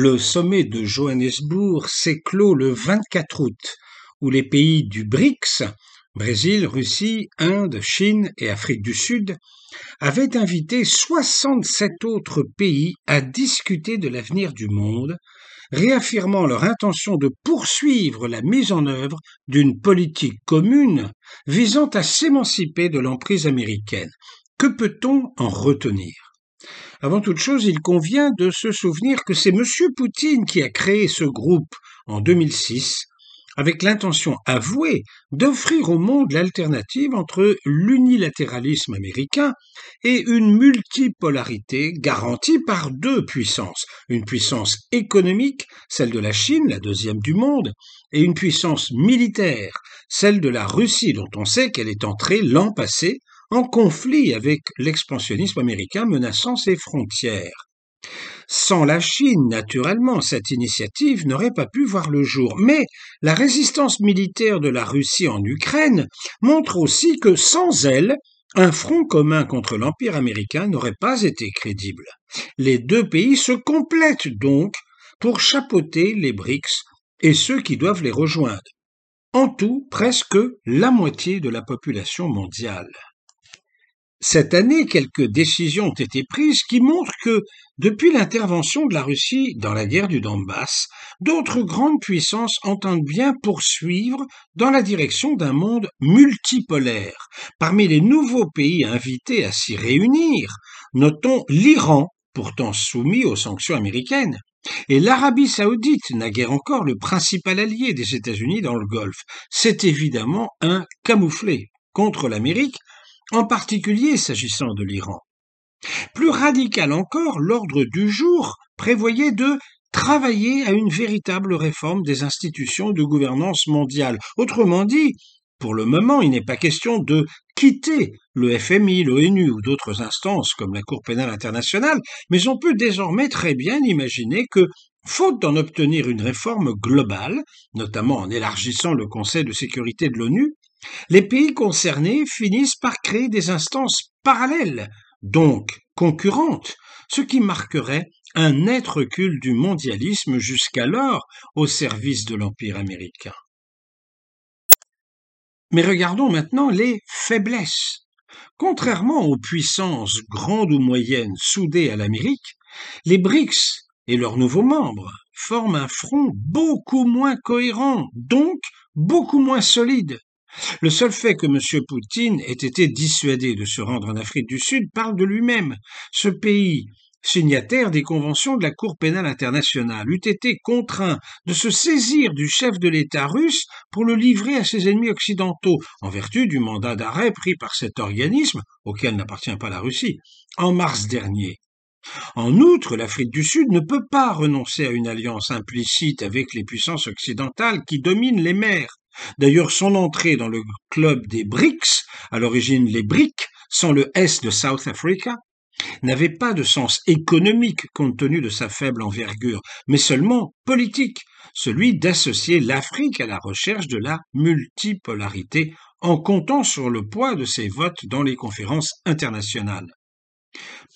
Le sommet de Johannesburg s'est clos le 24 août, où les pays du BRICS, Brésil, Russie, Inde, Chine et Afrique du Sud, avaient invité 67 autres pays à discuter de l'avenir du monde, réaffirmant leur intention de poursuivre la mise en œuvre d'une politique commune visant à s'émanciper de l'emprise américaine. Que peut-on en retenir? Avant toute chose, il convient de se souvenir que c'est M. Poutine qui a créé ce groupe en 2006 avec l'intention avouée d'offrir au monde l'alternative entre l'unilatéralisme américain et une multipolarité garantie par deux puissances, une puissance économique, celle de la Chine, la deuxième du monde, et une puissance militaire, celle de la Russie, dont on sait qu'elle est entrée l'an passé en conflit avec l'expansionnisme américain menaçant ses frontières. Sans la Chine, naturellement, cette initiative n'aurait pas pu voir le jour. Mais la résistance militaire de la Russie en Ukraine montre aussi que sans elle, un front commun contre l'Empire américain n'aurait pas été crédible. Les deux pays se complètent donc pour chapeauter les BRICS et ceux qui doivent les rejoindre. En tout, presque la moitié de la population mondiale. Cette année, quelques décisions ont été prises qui montrent que, depuis l'intervention de la Russie dans la guerre du Donbass, d'autres grandes puissances entendent bien poursuivre dans la direction d'un monde multipolaire. Parmi les nouveaux pays invités à s'y réunir, notons l'Iran, pourtant soumis aux sanctions américaines, et l'Arabie saoudite, naguère encore le principal allié des États-Unis dans le Golfe. C'est évidemment un camouflé contre l'Amérique en particulier s'agissant de l'Iran. Plus radical encore, l'ordre du jour prévoyait de travailler à une véritable réforme des institutions de gouvernance mondiale. Autrement dit, pour le moment, il n'est pas question de quitter le FMI, l'ONU ou d'autres instances comme la Cour pénale internationale, mais on peut désormais très bien imaginer que, faute d'en obtenir une réforme globale, notamment en élargissant le Conseil de sécurité de l'ONU, les pays concernés finissent par créer des instances parallèles, donc concurrentes, ce qui marquerait un net recul du mondialisme jusqu'alors au service de l'Empire américain. Mais regardons maintenant les faiblesses. Contrairement aux puissances grandes ou moyennes soudées à l'Amérique, les BRICS et leurs nouveaux membres forment un front beaucoup moins cohérent, donc beaucoup moins solide. Le seul fait que M. Poutine ait été dissuadé de se rendre en Afrique du Sud parle de lui-même. Ce pays, signataire des conventions de la Cour pénale internationale, eût été contraint de se saisir du chef de l'État russe pour le livrer à ses ennemis occidentaux, en vertu du mandat d'arrêt pris par cet organisme, auquel n'appartient pas la Russie, en mars dernier. En outre, l'Afrique du Sud ne peut pas renoncer à une alliance implicite avec les puissances occidentales qui dominent les mers. D'ailleurs, son entrée dans le club des BRICS, à l'origine les BRIC, sans le S de South Africa, n'avait pas de sens économique compte tenu de sa faible envergure, mais seulement politique, celui d'associer l'Afrique à la recherche de la multipolarité en comptant sur le poids de ses votes dans les conférences internationales.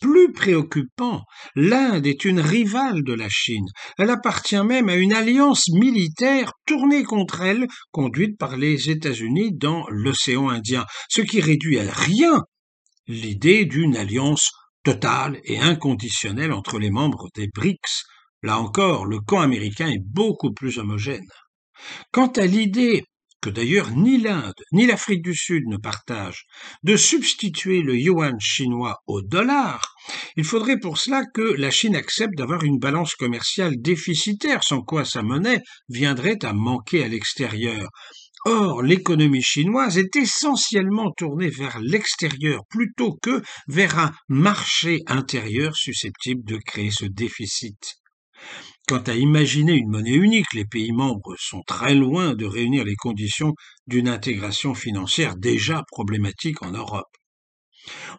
Plus préoccupant, l'Inde est une rivale de la Chine. Elle appartient même à une alliance militaire tournée contre elle, conduite par les États-Unis dans l'océan Indien, ce qui réduit à rien l'idée d'une alliance totale et inconditionnelle entre les membres des BRICS. Là encore, le camp américain est beaucoup plus homogène. Quant à l'idée que d'ailleurs ni l'Inde ni l'Afrique du Sud ne partagent, de substituer le yuan chinois au dollar, il faudrait pour cela que la Chine accepte d'avoir une balance commerciale déficitaire, sans quoi sa monnaie viendrait à manquer à l'extérieur. Or, l'économie chinoise est essentiellement tournée vers l'extérieur plutôt que vers un marché intérieur susceptible de créer ce déficit. Quant à imaginer une monnaie unique, les pays membres sont très loin de réunir les conditions d'une intégration financière déjà problématique en Europe.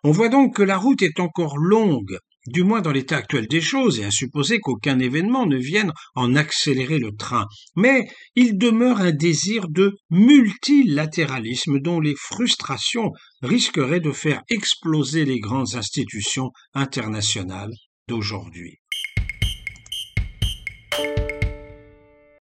On voit donc que la route est encore longue, du moins dans l'état actuel des choses, et à supposer qu'aucun événement ne vienne en accélérer le train. Mais il demeure un désir de multilatéralisme dont les frustrations risqueraient de faire exploser les grandes institutions internationales d'aujourd'hui.